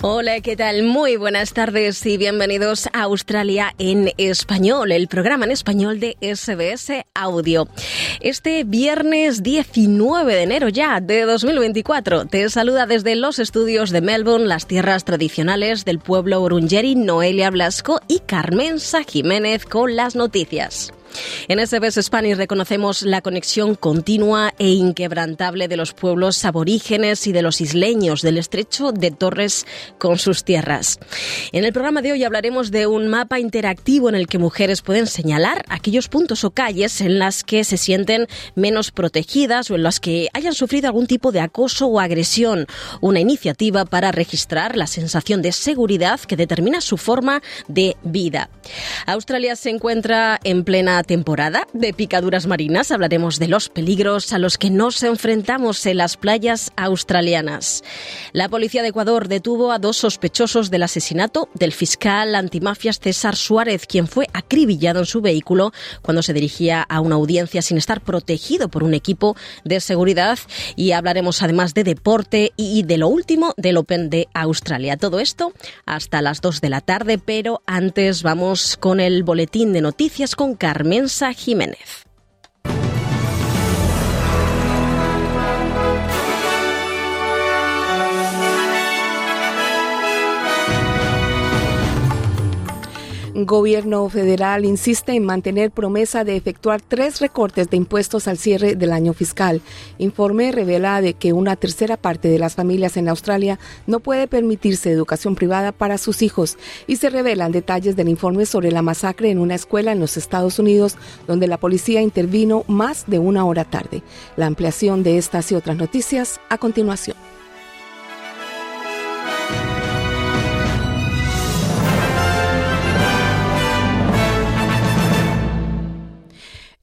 Hola, ¿qué tal? Muy buenas tardes y bienvenidos a Australia en español, el programa en español de SBS Audio. Este viernes 19 de enero ya de 2024 te saluda desde los estudios de Melbourne, las tierras tradicionales del pueblo Urungeri, Noelia Blasco y Carmenza Jiménez con las noticias. En SBS Spanish reconocemos la conexión continua e inquebrantable de los pueblos aborígenes y de los isleños del estrecho de Torres con sus tierras. En el programa de hoy hablaremos de un mapa interactivo en el que mujeres pueden señalar aquellos puntos o calles en las que se sienten menos protegidas o en las que hayan sufrido algún tipo de acoso o agresión. Una iniciativa para registrar la sensación de seguridad que determina su forma de vida. Australia se encuentra en plena temporada de picaduras marinas hablaremos de los peligros a los que nos enfrentamos en las playas australianas. La policía de Ecuador detuvo a dos sospechosos del asesinato del fiscal antimafias César Suárez, quien fue acribillado en su vehículo cuando se dirigía a una audiencia sin estar protegido por un equipo de seguridad. Y hablaremos además de deporte y de lo último del Open de Australia. Todo esto hasta las 2 de la tarde, pero antes vamos con el boletín de noticias con Carmen Mensa Jiménez. Gobierno federal insiste en mantener promesa de efectuar tres recortes de impuestos al cierre del año fiscal. Informe revela de que una tercera parte de las familias en Australia no puede permitirse educación privada para sus hijos y se revelan detalles del informe sobre la masacre en una escuela en los Estados Unidos donde la policía intervino más de una hora tarde. La ampliación de estas y otras noticias a continuación.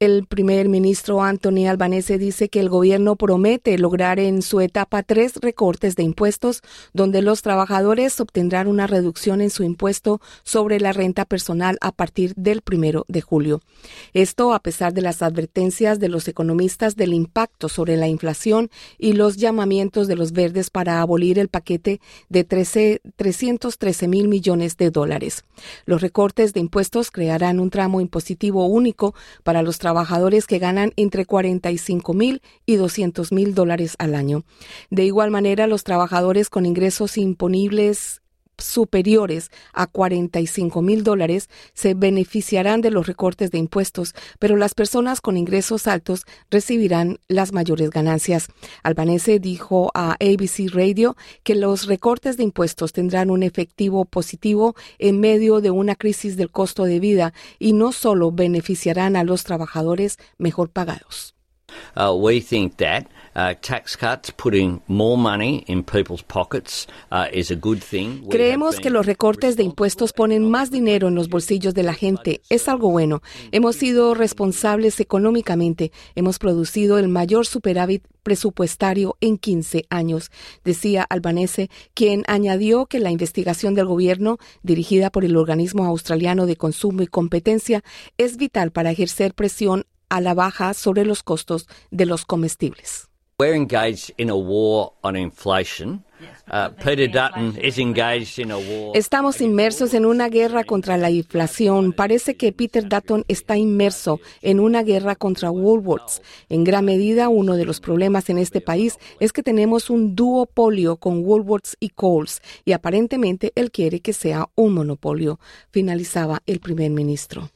El primer ministro Anthony Albanese dice que el gobierno promete lograr en su etapa tres recortes de impuestos, donde los trabajadores obtendrán una reducción en su impuesto sobre la renta personal a partir del primero de julio. Esto a pesar de las advertencias de los economistas del impacto sobre la inflación y los llamamientos de los verdes para abolir el paquete de 13, 313 mil millones de dólares. Los recortes de impuestos crearán un tramo impositivo único para los trabajadores que ganan entre 45 mil y 200 mil dólares al año. De igual manera, los trabajadores con ingresos imponibles superiores a 45 mil dólares se beneficiarán de los recortes de impuestos, pero las personas con ingresos altos recibirán las mayores ganancias. Albanese dijo a ABC Radio que los recortes de impuestos tendrán un efectivo positivo en medio de una crisis del costo de vida y no solo beneficiarán a los trabajadores mejor pagados. Uh, we think that tax cuts, putting more money in people's pockets, is a good thing. We Creemos que los recortes de impuestos ponen más dinero en los bolsillos de la gente. Es algo bueno. Hemos sido responsables económicamente. Hemos producido el mayor superávit presupuestario en 15 años, decía Albanese, quien añadió que la investigación del gobierno, dirigida por el organismo australiano de consumo y competencia, es vital para ejercer presión a la baja sobre los costos de los comestibles. We're engaged in a war on inflation. Uh, Peter Dutton is engaged in a war. Estamos inmersos en una guerra contra la inflación. Parece que Peter Dutton está inmerso en una guerra contra Woolworths. En gran medida, uno de los problemas en este país es que tenemos un duopolio con Woolworths y Coles, y aparentemente él quiere que sea un monopolio, finalizaba el primer ministro.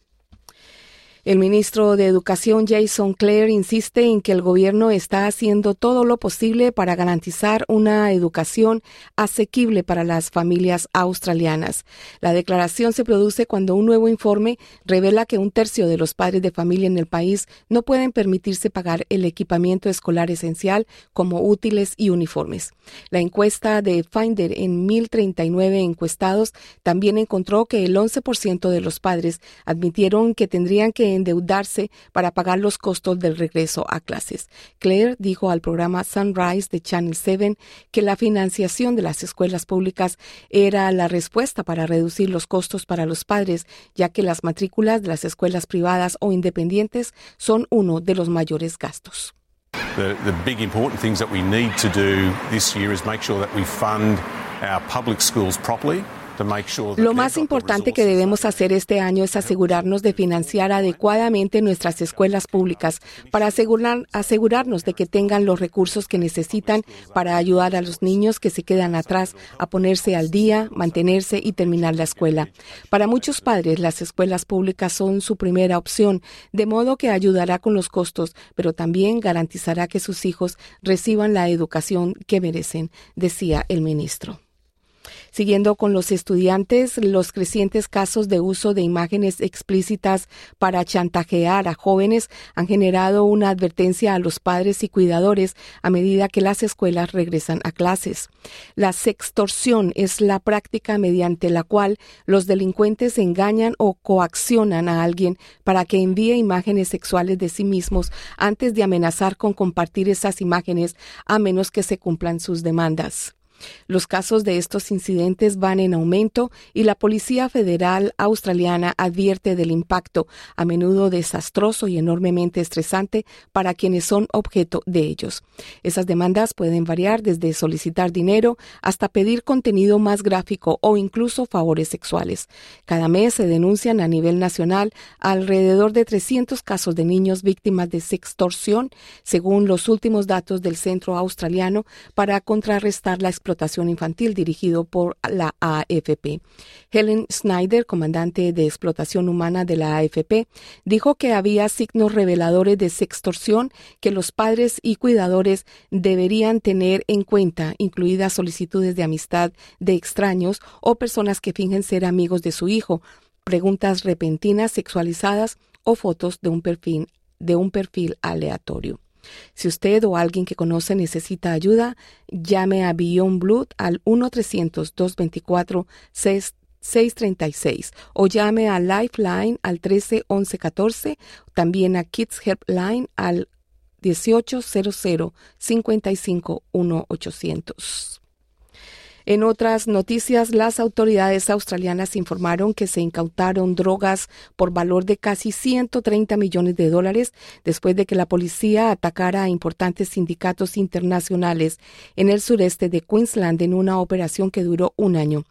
El ministro de Educación Jason Clare insiste en que el gobierno está haciendo todo lo posible para garantizar una educación asequible para las familias australianas. La declaración se produce cuando un nuevo informe revela que un tercio de los padres de familia en el país no pueden permitirse pagar el equipamiento escolar esencial como útiles y uniformes. La encuesta de Finder en 1039 encuestados también encontró que el 11% de los padres admitieron que tendrían que endeudarse para pagar los costos del regreso a clases. Claire dijo al programa Sunrise de Channel 7 que la financiación de las escuelas públicas era la respuesta para reducir los costos para los padres, ya que las matrículas de las escuelas privadas o independientes son uno de los mayores gastos. The, big important things that we need to do this year is make sure that we fund our public schools properly. Lo más importante que debemos hacer este año es asegurarnos de financiar adecuadamente nuestras escuelas públicas para asegurar, asegurarnos de que tengan los recursos que necesitan para ayudar a los niños que se quedan atrás a ponerse al día, mantenerse y terminar la escuela. Para muchos padres, las escuelas públicas son su primera opción, de modo que ayudará con los costos, pero también garantizará que sus hijos reciban la educación que merecen, decía el ministro. Siguiendo con los estudiantes, los crecientes casos de uso de imágenes explícitas para chantajear a jóvenes han generado una advertencia a los padres y cuidadores a medida que las escuelas regresan a clases. La sextorsión es la práctica mediante la cual los delincuentes engañan o coaccionan a alguien para que envíe imágenes sexuales de sí mismos antes de amenazar con compartir esas imágenes a menos que se cumplan sus demandas. Los casos de estos incidentes van en aumento y la Policía Federal Australiana advierte del impacto, a menudo desastroso y enormemente estresante para quienes son objeto de ellos. Esas demandas pueden variar desde solicitar dinero hasta pedir contenido más gráfico o incluso favores sexuales. Cada mes se denuncian a nivel nacional alrededor de 300 casos de niños víctimas de sextorsión, según los últimos datos del Centro Australiano para contrarrestar la explotación explotación infantil dirigido por la AFP. Helen Snyder, comandante de explotación humana de la AFP, dijo que había signos reveladores de sextorsión que los padres y cuidadores deberían tener en cuenta, incluidas solicitudes de amistad de extraños o personas que fingen ser amigos de su hijo, preguntas repentinas sexualizadas o fotos de un perfil, de un perfil aleatorio. Si usted o alguien que conoce necesita ayuda, llame a Beyond Blood al 1-300-224-636 o llame a Lifeline al 13 11 14, también a Kids Helpline al 1800 55 1 800. En otras noticias, las autoridades australianas informaron que se incautaron drogas por valor de casi 130 millones de dólares después de que la policía atacara a importantes sindicatos internacionales en el sureste de Queensland en una operación que duró un año.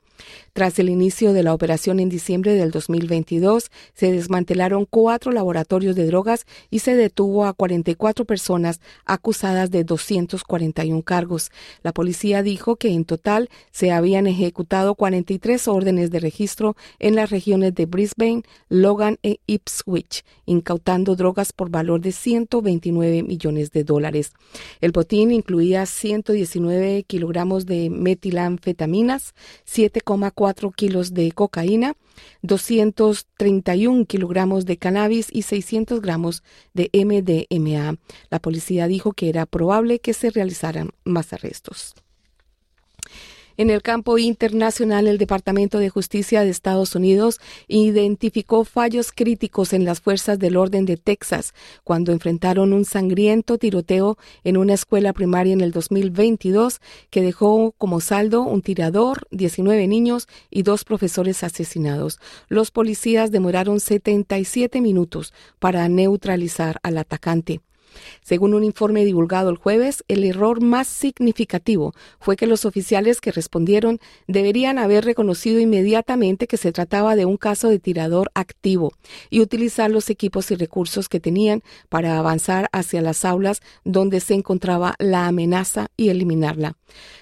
Tras el inicio de la operación en diciembre del 2022, se desmantelaron cuatro laboratorios de drogas y se detuvo a 44 personas acusadas de 241 cargos. La policía dijo que en total se habían ejecutado 43 órdenes de registro en las regiones de Brisbane, Logan e Ipswich, incautando drogas por valor de 129 millones de dólares. El botín incluía 119 kilogramos de metilanfetaminas, 7 4 kilos de cocaína, 231 kilogramos de cannabis y 600 gramos de MDMA. La policía dijo que era probable que se realizaran más arrestos. En el campo internacional, el Departamento de Justicia de Estados Unidos identificó fallos críticos en las fuerzas del orden de Texas cuando enfrentaron un sangriento tiroteo en una escuela primaria en el 2022 que dejó como saldo un tirador, 19 niños y dos profesores asesinados. Los policías demoraron 77 minutos para neutralizar al atacante. Según un informe divulgado el jueves, el error más significativo fue que los oficiales que respondieron deberían haber reconocido inmediatamente que se trataba de un caso de tirador activo y utilizar los equipos y recursos que tenían para avanzar hacia las aulas donde se encontraba la amenaza y eliminarla.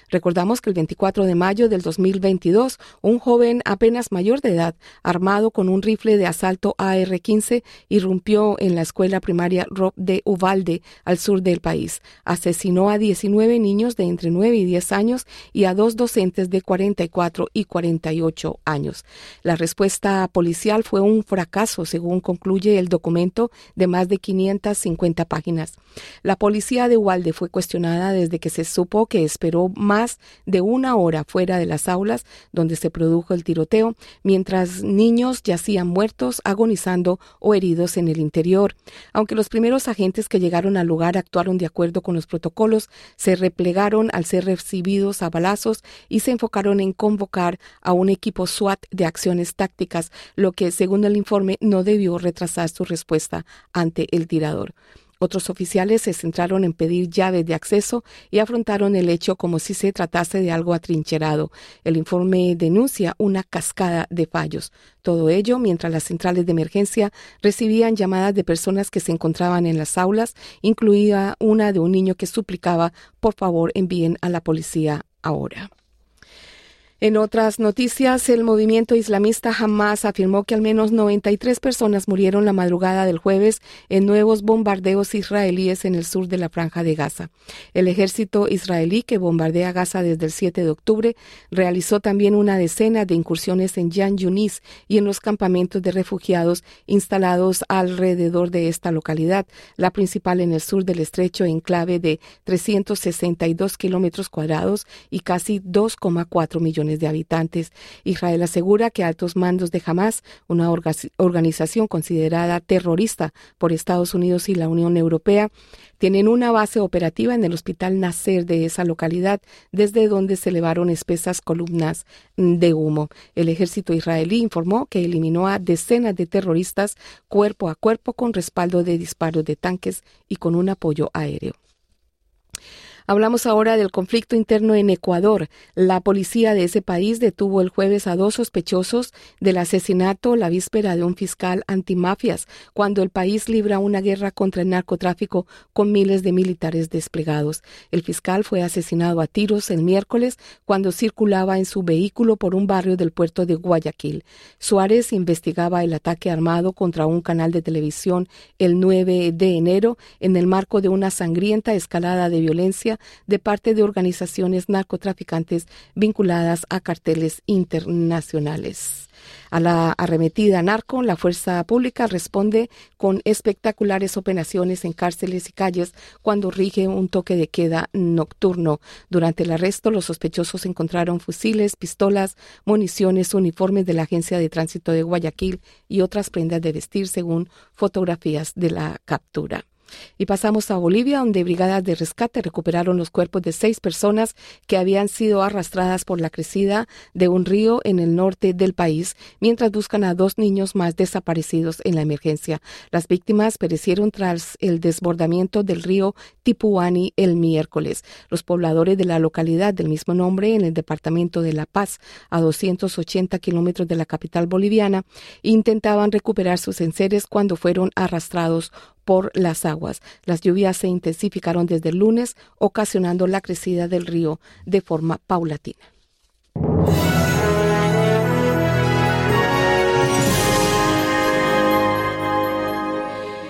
Recordamos que el 24 de mayo del 2022, un joven apenas mayor de edad, armado con un rifle de asalto AR-15, irrumpió en la escuela primaria Rob de Uvalde, al sur del país. Asesinó a 19 niños de entre 9 y 10 años y a dos docentes de 44 y 48 años. La respuesta policial fue un fracaso, según concluye el documento de más de 550 páginas. La policía de Uvalde fue cuestionada desde que se supo que esperó más de una hora fuera de las aulas donde se produjo el tiroteo, mientras niños yacían muertos, agonizando o heridos en el interior. Aunque los primeros agentes que llegaron al lugar actuaron de acuerdo con los protocolos, se replegaron al ser recibidos a balazos y se enfocaron en convocar a un equipo SWAT de acciones tácticas, lo que, según el informe, no debió retrasar su respuesta ante el tirador. Otros oficiales se centraron en pedir llaves de acceso y afrontaron el hecho como si se tratase de algo atrincherado. El informe denuncia una cascada de fallos. Todo ello mientras las centrales de emergencia recibían llamadas de personas que se encontraban en las aulas, incluida una de un niño que suplicaba por favor envíen a la policía ahora. En otras noticias, el movimiento islamista Hamas afirmó que al menos 93 personas murieron la madrugada del jueves en nuevos bombardeos israelíes en el sur de la franja de Gaza. El ejército israelí que bombardea Gaza desde el 7 de octubre realizó también una decena de incursiones en Yan Yunis y en los campamentos de refugiados instalados alrededor de esta localidad, la principal en el sur del estrecho enclave de 362 kilómetros cuadrados y casi 2,4 millones de habitantes. Israel asegura que altos mandos de Hamas, una organización considerada terrorista por Estados Unidos y la Unión Europea, tienen una base operativa en el Hospital Nasser de esa localidad, desde donde se elevaron espesas columnas de humo. El ejército israelí informó que eliminó a decenas de terroristas cuerpo a cuerpo con respaldo de disparos de tanques y con un apoyo aéreo. Hablamos ahora del conflicto interno en Ecuador. La policía de ese país detuvo el jueves a dos sospechosos del asesinato la víspera de un fiscal antimafias, cuando el país libra una guerra contra el narcotráfico con miles de militares desplegados. El fiscal fue asesinado a tiros el miércoles cuando circulaba en su vehículo por un barrio del puerto de Guayaquil. Suárez investigaba el ataque armado contra un canal de televisión el 9 de enero en el marco de una sangrienta escalada de violencia de parte de organizaciones narcotraficantes vinculadas a carteles internacionales. A la arremetida narco, la fuerza pública responde con espectaculares operaciones en cárceles y calles cuando rige un toque de queda nocturno. Durante el arresto, los sospechosos encontraron fusiles, pistolas, municiones, uniformes de la Agencia de Tránsito de Guayaquil y otras prendas de vestir según fotografías de la captura. Y pasamos a Bolivia, donde brigadas de rescate recuperaron los cuerpos de seis personas que habían sido arrastradas por la crecida de un río en el norte del país, mientras buscan a dos niños más desaparecidos en la emergencia. Las víctimas perecieron tras el desbordamiento del río Tipuani el miércoles. Los pobladores de la localidad del mismo nombre, en el departamento de La Paz, a 280 kilómetros de la capital boliviana, intentaban recuperar sus enseres cuando fueron arrastrados por las aguas. Las lluvias se intensificaron desde el lunes, ocasionando la crecida del río de forma paulatina.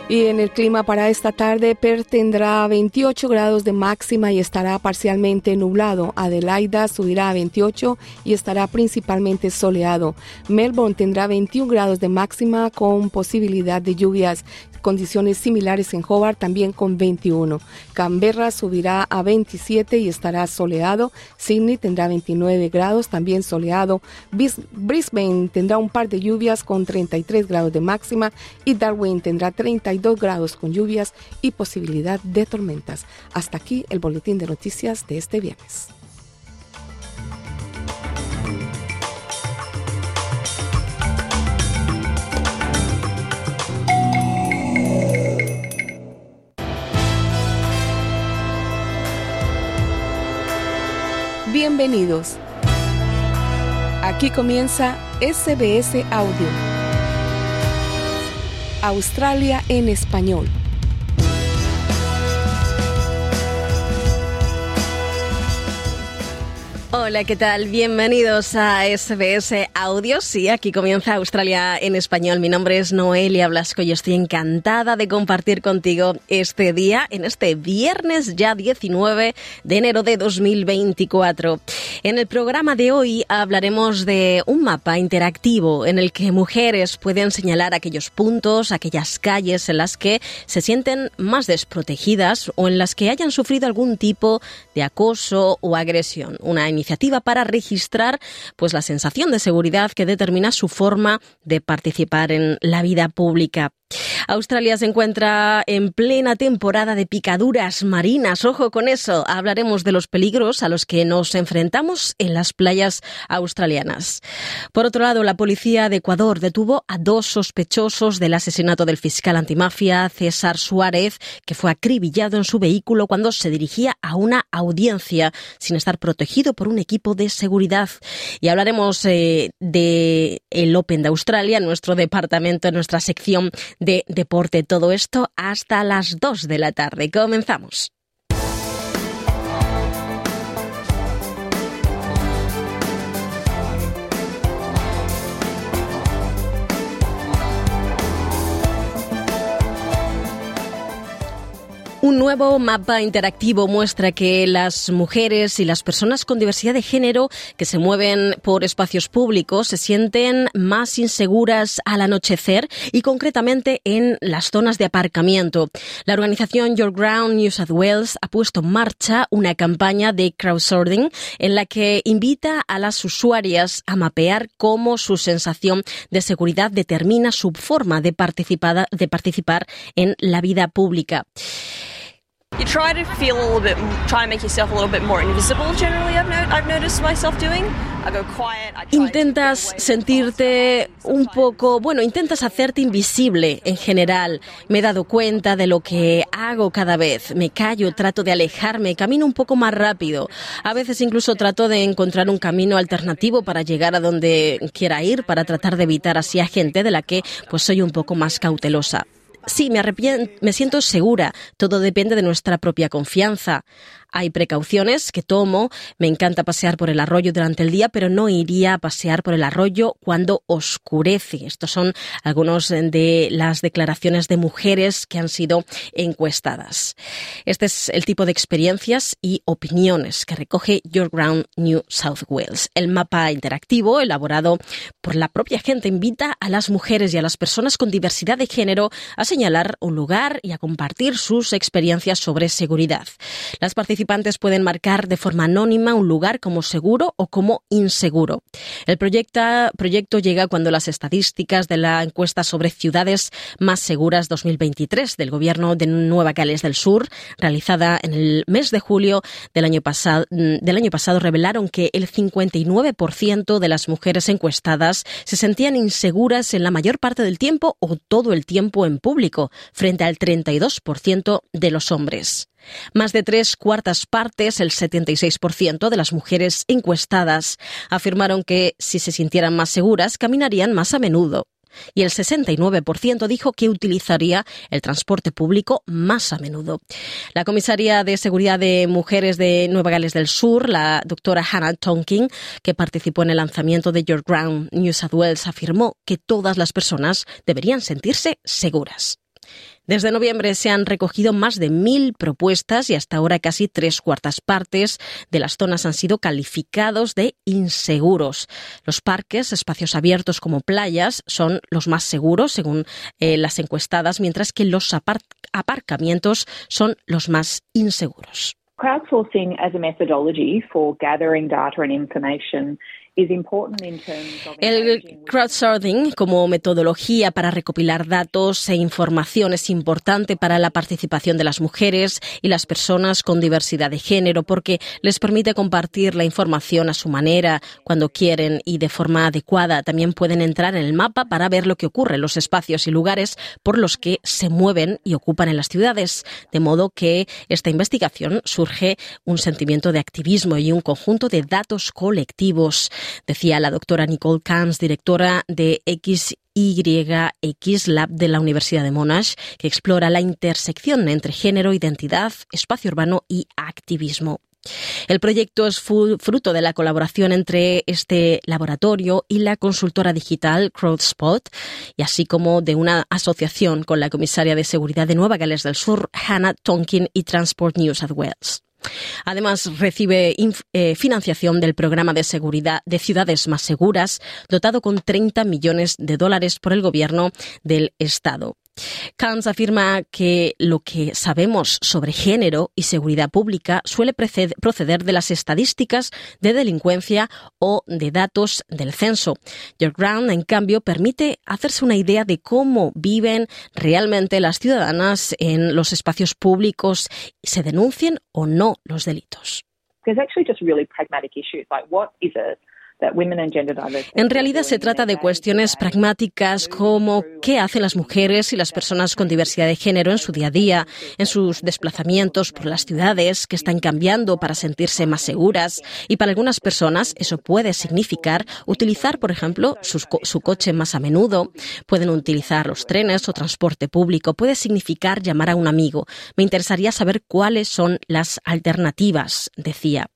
Y en el clima para esta tarde, Perth tendrá 28 grados de máxima y estará parcialmente nublado. Adelaida subirá a 28 y estará principalmente soleado. Melbourne tendrá 21 grados de máxima con posibilidad de lluvias condiciones similares en Hobart, también con 21. Canberra subirá a 27 y estará soleado. Sydney tendrá 29 grados, también soleado. Brisbane tendrá un par de lluvias con 33 grados de máxima y Darwin tendrá 32 grados con lluvias y posibilidad de tormentas. Hasta aquí el boletín de noticias de este viernes. Bienvenidos. Aquí comienza SBS Audio. Australia en español. Hola, ¿qué tal? Bienvenidos a SBS Audio. Sí, aquí comienza Australia en español. Mi nombre es Noelia Blasco y estoy encantada de compartir contigo este día, en este viernes ya 19 de enero de 2024. En el programa de hoy hablaremos de un mapa interactivo en el que mujeres pueden señalar aquellos puntos, aquellas calles en las que se sienten más desprotegidas o en las que hayan sufrido algún tipo de acoso o agresión. Una para registrar pues la sensación de seguridad que determina su forma de participar en la vida pública. Australia se encuentra en plena temporada de picaduras marinas. Ojo con eso. Hablaremos de los peligros a los que nos enfrentamos en las playas australianas. Por otro lado, la policía de Ecuador detuvo a dos sospechosos del asesinato del fiscal antimafia César Suárez, que fue acribillado en su vehículo cuando se dirigía a una audiencia sin estar protegido por un equipo de seguridad. Y hablaremos eh, de el Open de Australia, nuestro departamento, en nuestra sección de deporte. Todo esto hasta las 2 de la tarde. Comenzamos. Un nuevo mapa interactivo muestra que las mujeres y las personas con diversidad de género que se mueven por espacios públicos se sienten más inseguras al anochecer y concretamente en las zonas de aparcamiento. La organización Your Ground New South Wales ha puesto en marcha una campaña de crowdsourcing en la que invita a las usuarias a mapear cómo su sensación de seguridad determina su forma de de participar en la vida pública. You try to feel a little bit, try and make yourself a little bit more invisible. Generally, I've, no, I've noticed myself doing. I go quiet. I try Intentas sentirte un poco, bueno, intentas hacerte invisible en general. Me he dado cuenta de lo que hago cada vez. Me callo, trato de alejarme, camino un poco más rápido. A veces incluso trato de encontrar un camino alternativo para llegar a donde quiera ir, para tratar de evitar así a gente de la que pues soy un poco más cautelosa. Sí, me me siento segura. Todo depende de nuestra propia confianza. Hay precauciones que tomo. Me encanta pasear por el arroyo durante el día, pero no iría a pasear por el arroyo cuando oscurece. Estos son algunos de las declaraciones de mujeres que han sido encuestadas. Este es el tipo de experiencias y opiniones que recoge Your Ground New South Wales. El mapa interactivo, elaborado por la propia gente, invita a las mujeres y a las personas con diversidad de género a señalar un lugar y a compartir sus experiencias sobre seguridad. Las participantes pueden marcar de forma anónima un lugar como seguro o como inseguro. El proyecto, llega cuando las estadísticas de la encuesta sobre ciudades más seguras 2023 del Gobierno de Nueva Gales del Sur, realizada en el mes de julio del año del año pasado revelaron que el 59% de las mujeres encuestadas se sentían inseguras en la mayor parte del tiempo o todo el tiempo en público, frente al 32% de los hombres. Más de tres cuartas partes, el 76% de las mujeres encuestadas, afirmaron que si se sintieran más seguras, caminarían más a menudo. Y el 69% dijo que utilizaría el transporte público más a menudo. La comisaria de Seguridad de Mujeres de Nueva Gales del Sur, la doctora Hannah Tonkin, que participó en el lanzamiento de Your Ground New South Wales, afirmó que todas las personas deberían sentirse seguras. Desde noviembre se han recogido más de mil propuestas y hasta ahora casi tres cuartas partes de las zonas han sido calificados de inseguros. Los parques, espacios abiertos como playas, son los más seguros según eh, las encuestadas, mientras que los aparcamientos son los más inseguros. Crowdsourcing as a methodology for gathering data and information el crowdsourcing como metodología para recopilar datos e información es importante para la participación de las mujeres y las personas con diversidad de género porque les permite compartir la información a su manera, cuando quieren y de forma adecuada. También pueden entrar en el mapa para ver lo que ocurre en los espacios y lugares por los que se mueven y ocupan en las ciudades. De modo que esta investigación surge un sentimiento de activismo y un conjunto de datos colectivos decía la doctora Nicole Camps, directora de XYX Lab de la Universidad de Monash, que explora la intersección entre género, identidad, espacio urbano y activismo. El proyecto es fruto de la colaboración entre este laboratorio y la consultora digital CrowdSpot, y así como de una asociación con la comisaria de seguridad de Nueva Gales del Sur, Hannah Tonkin, y Transport New South Wales. Además, recibe eh, financiación del programa de seguridad de ciudades más seguras, dotado con 30 millones de dólares por el gobierno del Estado. Kans afirma que lo que sabemos sobre género y seguridad pública suele proceder de las estadísticas de delincuencia o de datos del censo. George Brown, en cambio, permite hacerse una idea de cómo viven realmente las ciudadanas en los espacios públicos, se denuncien o no los delitos. En realidad se trata de cuestiones pragmáticas como qué hacen las mujeres y las personas con diversidad de género en su día a día, en sus desplazamientos por las ciudades que están cambiando para sentirse más seguras. Y para algunas personas eso puede significar utilizar, por ejemplo, su coche más a menudo. Pueden utilizar los trenes o transporte público. Puede significar llamar a un amigo. Me interesaría saber cuáles son las alternativas, decía.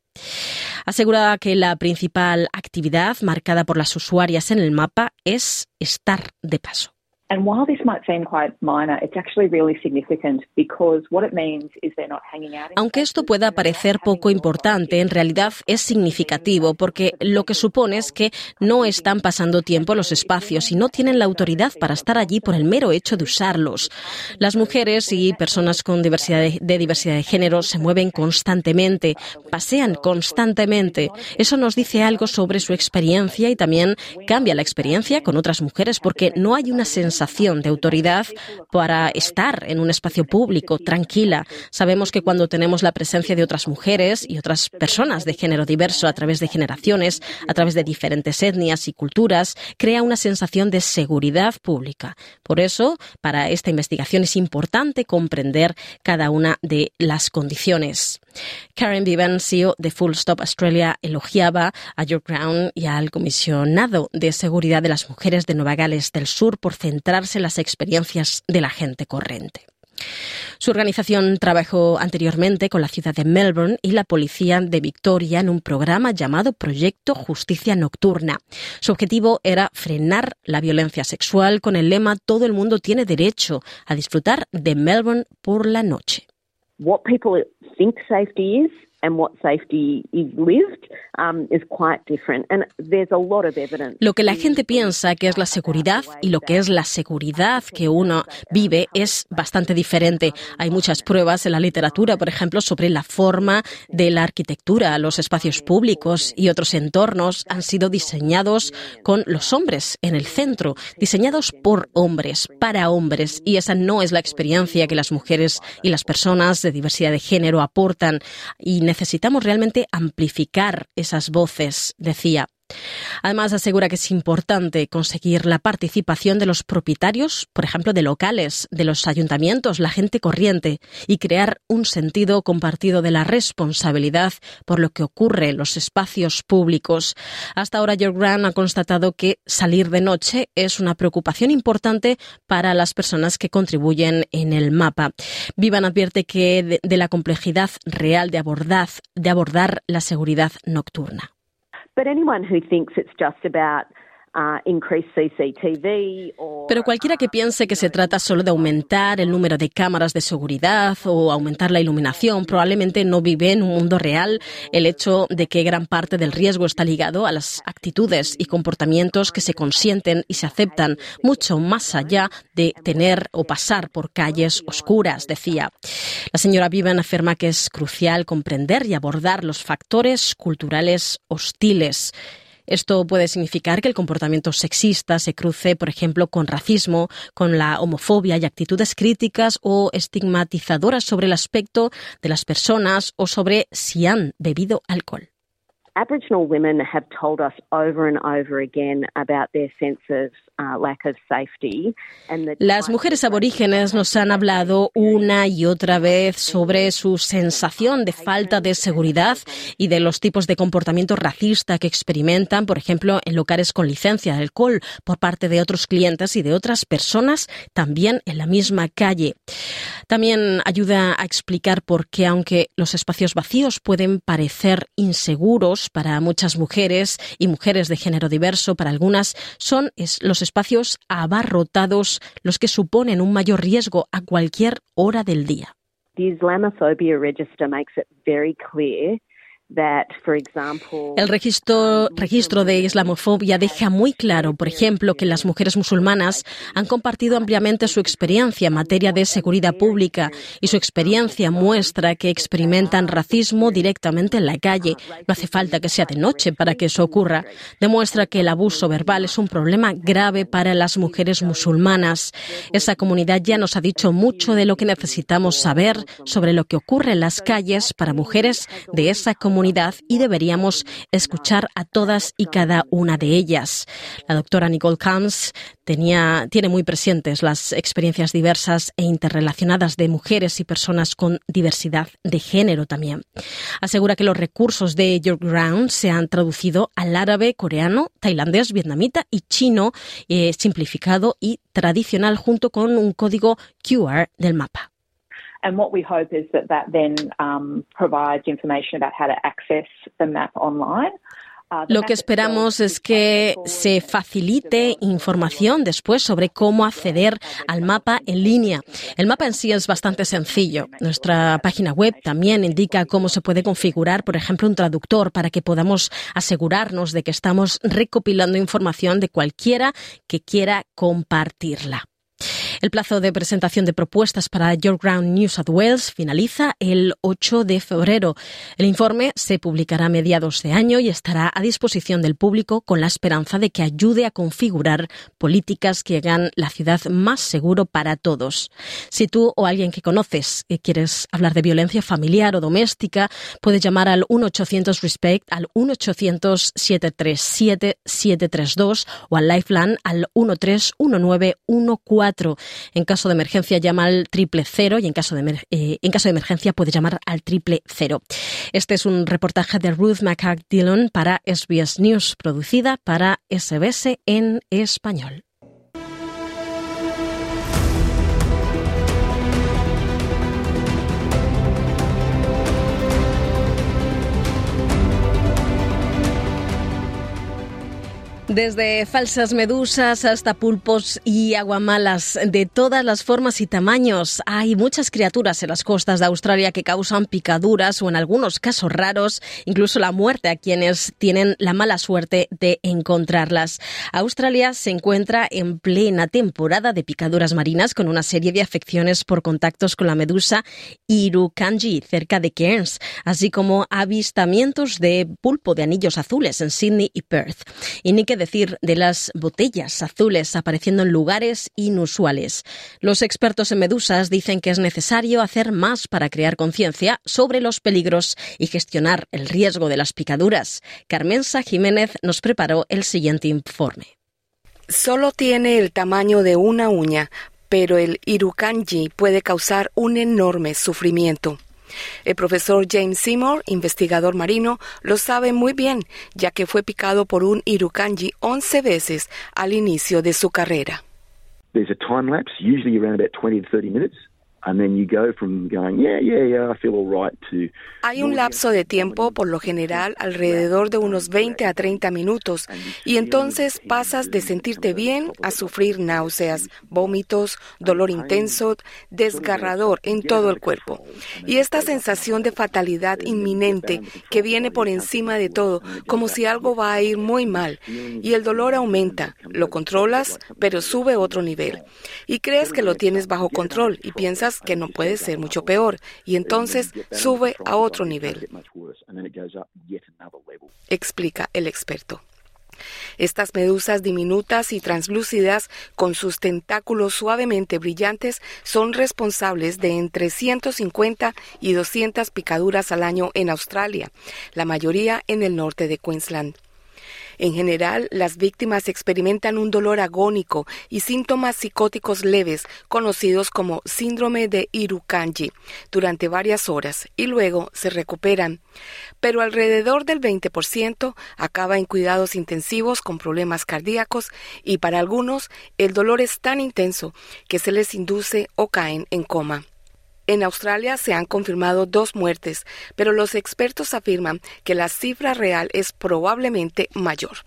Asegura que la principal actividad marcada por las usuarias en el mapa es estar de paso. Aunque esto pueda parecer poco importante, en realidad es significativo porque lo que supone es que no están pasando tiempo en los espacios y no tienen la autoridad para estar allí por el mero hecho de usarlos. Las mujeres y personas con diversidad de, de diversidad de género se mueven constantemente, pasean constantemente. Eso nos dice algo sobre su experiencia y también cambia la experiencia con otras mujeres porque no hay una sensación de autoridad para estar en un espacio público tranquila. Sabemos que cuando tenemos la presencia de otras mujeres y otras personas de género diverso a través de generaciones, a través de diferentes etnias y culturas, crea una sensación de seguridad pública. Por eso, para esta investigación es importante comprender cada una de las condiciones. Karen Vivan, CEO de Full Stop Australia, elogiaba a George Brown y al comisionado de seguridad de las mujeres de Nueva Gales del Sur por centrarse en las experiencias de la gente corriente. Su organización trabajó anteriormente con la ciudad de Melbourne y la policía de Victoria en un programa llamado Proyecto Justicia Nocturna. Su objetivo era frenar la violencia sexual con el lema Todo el mundo tiene derecho a disfrutar de Melbourne por la noche. Think safety is Lo que la gente piensa que es la seguridad y lo que es la seguridad que uno vive es bastante diferente. Hay muchas pruebas en la literatura, por ejemplo, sobre la forma de la arquitectura, los espacios públicos y otros entornos han sido diseñados con los hombres en el centro, diseñados por hombres, para hombres, y esa no es la experiencia que las mujeres y las personas de diversidad de género aportan. Y necesitamos realmente amplificar esas voces, decía. Además, asegura que es importante conseguir la participación de los propietarios, por ejemplo, de locales, de los ayuntamientos, la gente corriente, y crear un sentido compartido de la responsabilidad por lo que ocurre en los espacios públicos. Hasta ahora, George Grant ha constatado que salir de noche es una preocupación importante para las personas que contribuyen en el mapa. Vivan advierte que de, de la complejidad real de de abordar la seguridad nocturna. But anyone who thinks it's just about Pero cualquiera que piense que se trata solo de aumentar el número de cámaras de seguridad o aumentar la iluminación probablemente no vive en un mundo real el hecho de que gran parte del riesgo está ligado a las actitudes y comportamientos que se consienten y se aceptan mucho más allá de tener o pasar por calles oscuras, decía. La señora Vivian afirma que es crucial comprender y abordar los factores culturales hostiles esto puede significar que el comportamiento sexista se cruce, por ejemplo, con racismo, con la homofobia y actitudes críticas o estigmatizadoras sobre el aspecto de las personas o sobre si han bebido alcohol. Aboriginal women have told us over and over again about their sense of uh, Las mujeres aborígenes nos han hablado una y otra vez sobre su sensación de falta de seguridad y de los tipos de comportamiento racista que experimentan, por ejemplo, en locales con licencia de alcohol por parte de otros clientes y de otras personas también en la misma calle. También ayuda a explicar por qué, aunque los espacios vacíos pueden parecer inseguros para muchas mujeres y mujeres de género diverso, para algunas son los espacios abarrotados los que suponen un mayor riesgo a cualquier hora del día. The Islamophobia Register makes it very clear el registro, registro, de islamofobia deja muy claro, por ejemplo, que las mujeres musulmanas han compartido ampliamente su experiencia en materia de seguridad pública y su experiencia muestra que experimentan racismo directamente en la calle. No hace falta que sea de noche para que eso ocurra. Demuestra que el abuso verbal es un problema grave para las mujeres musulmanas. Esa comunidad ya nos ha dicho mucho de lo que necesitamos saber sobre lo que ocurre en las calles para mujeres de esa comunidad y deberíamos escuchar a todas y cada una de ellas. La doctora Nicole Kams tenía, tiene muy presentes las experiencias diversas e interrelacionadas de mujeres y personas con diversidad de género también. Asegura que los recursos de Your Ground se han traducido al árabe, coreano, tailandés, vietnamita y chino, eh, simplificado y tradicional junto con un código QR del mapa. And what we hope is that that then um, provides information about how to access the map online. Lo que esperamos es que se facilite información después sobre cómo acceder al mapa en línea. El mapa en sí es bastante sencillo. Nuestra página web también indica cómo se puede configurar, por ejemplo, un traductor para que podamos asegurarnos de que estamos recopilando información de cualquiera que quiera compartirla. El plazo de presentación de propuestas para Your Ground New South Wales finaliza el 8 de febrero. El informe se publicará a mediados de año y estará a disposición del público con la esperanza de que ayude a configurar políticas que hagan la ciudad más seguro para todos. Si tú o alguien que conoces que quieres hablar de violencia familiar o doméstica, puedes llamar al 1-800-RESPECT al 1-800-737-732 o al Lifeline al 131914. En caso de emergencia llama al triple cero y en caso de, eh, en caso de emergencia puede llamar al triple cero. Este es un reportaje de Ruth McCack-Dillon para SBS News, producida para SBS en español. Desde falsas medusas hasta pulpos y aguamalas de todas las formas y tamaños. Hay muchas criaturas en las costas de Australia que causan picaduras o en algunos casos raros incluso la muerte a quienes tienen la mala suerte de encontrarlas. Australia se encuentra en plena temporada de picaduras marinas con una serie de afecciones por contactos con la medusa Irukandji cerca de Cairns, así como avistamientos de pulpo de anillos azules en Sydney y Perth. Y decir de las botellas azules apareciendo en lugares inusuales. Los expertos en medusas dicen que es necesario hacer más para crear conciencia sobre los peligros y gestionar el riesgo de las picaduras. Carmensa Jiménez nos preparó el siguiente informe. Solo tiene el tamaño de una uña, pero el irukanji puede causar un enorme sufrimiento. El profesor James Seymour, investigador marino, lo sabe muy bien, ya que fue picado por un irukanji 11 veces al inicio de su carrera. There's a time lapse, usually around about 20 to 30 minutes. Hay un lapso de tiempo, por lo general, alrededor de unos 20 a 30 minutos, y entonces pasas de sentirte bien a sufrir náuseas, vómitos, dolor intenso, desgarrador en todo el cuerpo. Y esta sensación de fatalidad inminente que viene por encima de todo, como si algo va a ir muy mal, y el dolor aumenta, lo controlas, pero sube otro nivel. Y crees que lo tienes bajo control y piensas que no puede ser mucho peor y entonces sube a otro nivel, explica el experto. Estas medusas diminutas y translúcidas, con sus tentáculos suavemente brillantes, son responsables de entre 150 y 200 picaduras al año en Australia, la mayoría en el norte de Queensland. En general, las víctimas experimentan un dolor agónico y síntomas psicóticos leves, conocidos como síndrome de Irukandji, durante varias horas y luego se recuperan. Pero alrededor del 20% acaba en cuidados intensivos con problemas cardíacos y para algunos el dolor es tan intenso que se les induce o caen en coma. En Australia se han confirmado dos muertes, pero los expertos afirman que la cifra real es probablemente mayor.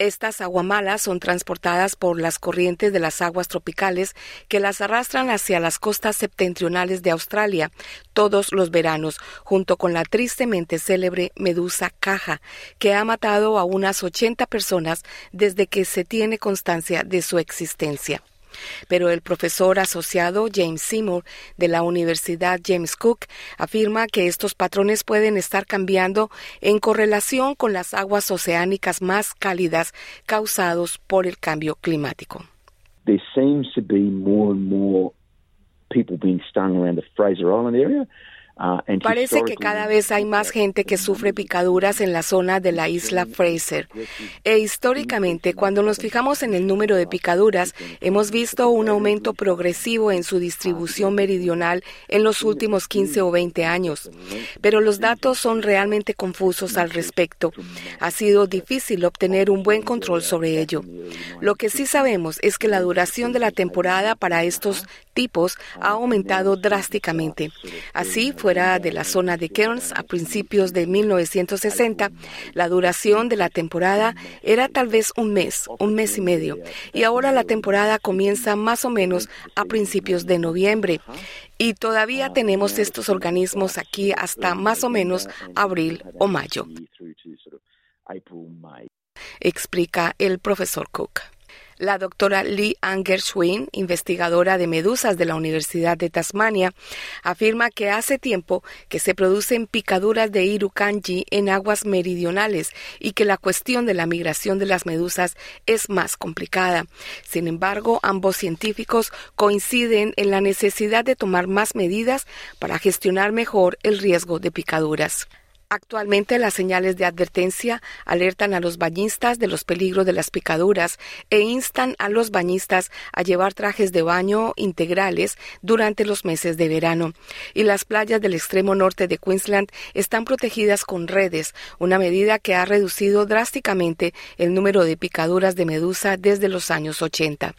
Estas aguamalas son transportadas por las corrientes de las aguas tropicales que las arrastran hacia las costas septentrionales de Australia todos los veranos, junto con la tristemente célebre medusa caja, que ha matado a unas 80 personas desde que se tiene constancia de su existencia. Pero el profesor asociado James Seymour de la Universidad James Cook afirma que estos patrones pueden estar cambiando en correlación con las aguas oceánicas más cálidas causados por el cambio climático. There seems to be more and more people being stung around the Fraser Island area. Uh, Parece que cada vez hay más gente que sufre picaduras en la zona de la isla Fraser. E históricamente, cuando nos fijamos en el número de picaduras, hemos visto un aumento progresivo en su distribución meridional en los últimos 15 o 20 años. Pero los datos son realmente confusos al respecto. Ha sido difícil obtener un buen control sobre ello. Lo que sí sabemos es que la duración de la temporada para estos tipos ha aumentado drásticamente. Así, fuera de la zona de Cairns a principios de 1960, la duración de la temporada era tal vez un mes, un mes y medio, y ahora la temporada comienza más o menos a principios de noviembre. Y todavía tenemos estos organismos aquí hasta más o menos abril o mayo, explica el profesor Cook. La doctora Lee Angerschwin, investigadora de medusas de la Universidad de Tasmania, afirma que hace tiempo que se producen picaduras de Irukandji en aguas meridionales y que la cuestión de la migración de las medusas es más complicada. Sin embargo, ambos científicos coinciden en la necesidad de tomar más medidas para gestionar mejor el riesgo de picaduras. Actualmente las señales de advertencia alertan a los bañistas de los peligros de las picaduras e instan a los bañistas a llevar trajes de baño integrales durante los meses de verano. Y las playas del extremo norte de Queensland están protegidas con redes, una medida que ha reducido drásticamente el número de picaduras de medusa desde los años 80.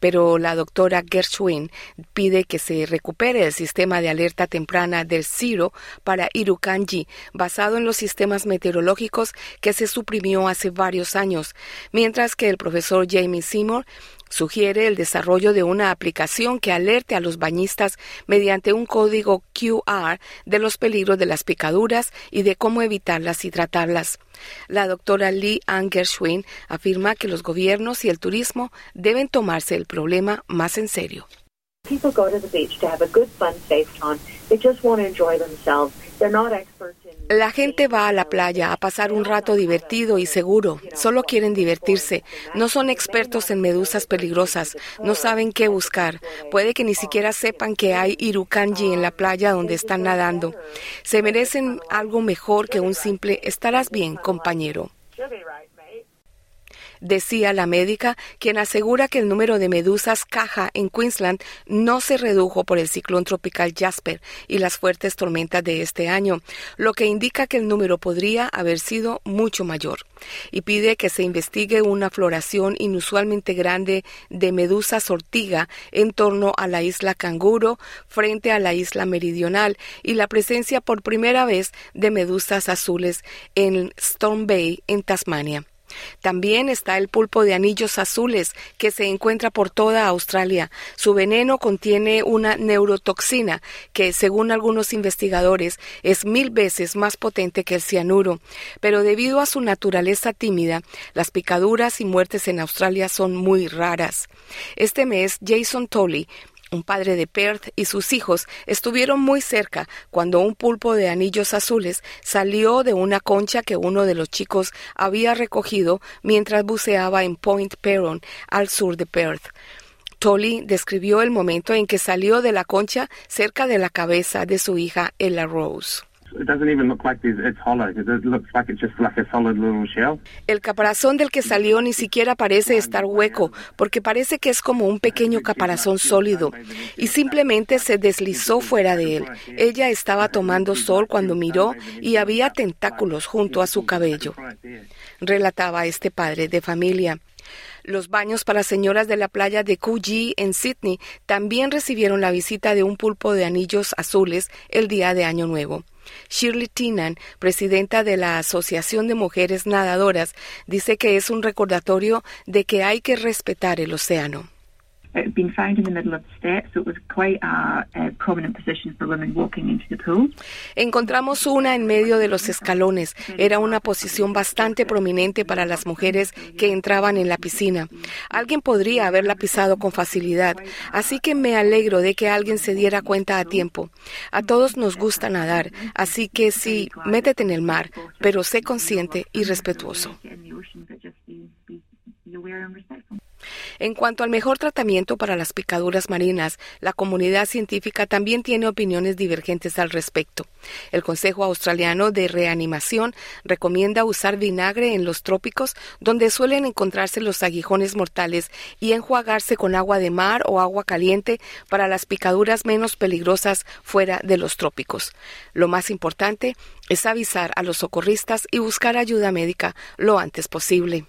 Pero la doctora Gershwin pide que se recupere el sistema de alerta temprana del CIRO para Irukandji, basado en los sistemas meteorológicos que se suprimió hace varios años, mientras que el profesor Jamie Seymour Sugiere el desarrollo de una aplicación que alerte a los bañistas mediante un código QR de los peligros de las picaduras y de cómo evitarlas y tratarlas. La doctora Lee Ann Gershwin afirma que los gobiernos y el turismo deben tomarse el problema más en serio. La gente va a la playa a pasar un rato divertido y seguro. Solo quieren divertirse. No son expertos en medusas peligrosas. No saben qué buscar. Puede que ni siquiera sepan que hay irukanji en la playa donde están nadando. Se merecen algo mejor que un simple estarás bien, compañero decía la médica, quien asegura que el número de medusas caja en Queensland no se redujo por el ciclón tropical Jasper y las fuertes tormentas de este año, lo que indica que el número podría haber sido mucho mayor. Y pide que se investigue una floración inusualmente grande de medusas ortiga en torno a la isla Canguro frente a la isla meridional y la presencia por primera vez de medusas azules en Storm Bay en Tasmania. También está el pulpo de anillos azules que se encuentra por toda Australia. Su veneno contiene una neurotoxina que, según algunos investigadores, es mil veces más potente que el cianuro. Pero debido a su naturaleza tímida, las picaduras y muertes en Australia son muy raras. Este mes, Jason Tolley un padre de Perth y sus hijos estuvieron muy cerca cuando un pulpo de anillos azules salió de una concha que uno de los chicos había recogido mientras buceaba en Point Peron, al sur de Perth. Tolly describió el momento en que salió de la concha cerca de la cabeza de su hija Ella Rose. El caparazón del que salió ni siquiera parece estar hueco, porque parece que es como un pequeño caparazón sólido, y simplemente se deslizó fuera de él. Ella estaba tomando sol cuando miró y había tentáculos junto a su cabello. Relataba este padre de familia. Los baños para señoras de la playa de Coogee en Sydney también recibieron la visita de un pulpo de anillos azules el día de Año Nuevo. Shirley Tinan, presidenta de la Asociación de Mujeres Nadadoras, dice que es un recordatorio de que hay que respetar el océano. Encontramos una en medio de los escalones. Era una posición bastante prominente para las mujeres que entraban en la piscina. Alguien podría haberla pisado con facilidad, así que me alegro de que alguien se diera cuenta a tiempo. A todos nos gusta nadar, así que sí, métete en el mar, pero sé consciente y respetuoso. En cuanto al mejor tratamiento para las picaduras marinas, la comunidad científica también tiene opiniones divergentes al respecto. El Consejo Australiano de Reanimación recomienda usar vinagre en los trópicos donde suelen encontrarse los aguijones mortales y enjuagarse con agua de mar o agua caliente para las picaduras menos peligrosas fuera de los trópicos. Lo más importante es avisar a los socorristas y buscar ayuda médica lo antes posible.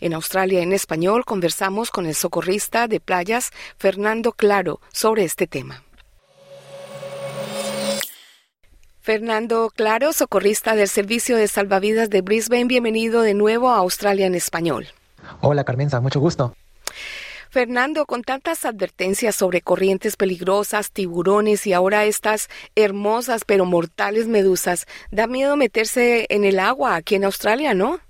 En Australia en español conversamos con el socorrista de playas Fernando Claro sobre este tema. Fernando Claro, socorrista del Servicio de Salvavidas de Brisbane, bienvenido de nuevo a Australia en español. Hola Carmenza, mucho gusto. Fernando, con tantas advertencias sobre corrientes peligrosas, tiburones y ahora estas hermosas pero mortales medusas, da miedo meterse en el agua aquí en Australia, ¿no?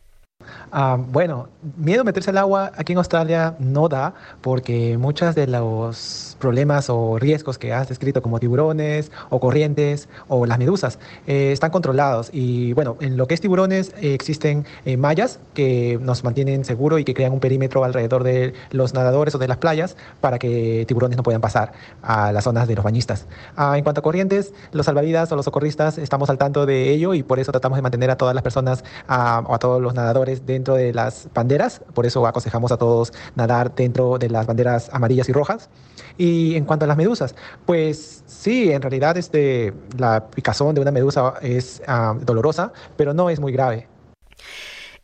Ah, bueno, miedo a meterse al agua aquí en Australia no da porque muchos de los problemas o riesgos que has descrito como tiburones o corrientes o las medusas eh, están controlados y bueno, en lo que es tiburones eh, existen eh, mallas que nos mantienen seguro y que crean un perímetro alrededor de los nadadores o de las playas para que tiburones no puedan pasar a las zonas de los bañistas. Ah, en cuanto a corrientes, los salvavidas o los socorristas estamos al tanto de ello y por eso tratamos de mantener a todas las personas ah, o a todos los nadadores dentro de las banderas, por eso aconsejamos a todos nadar dentro de las banderas amarillas y rojas. Y en cuanto a las medusas, pues sí, en realidad este, la picazón de una medusa es ah, dolorosa, pero no es muy grave.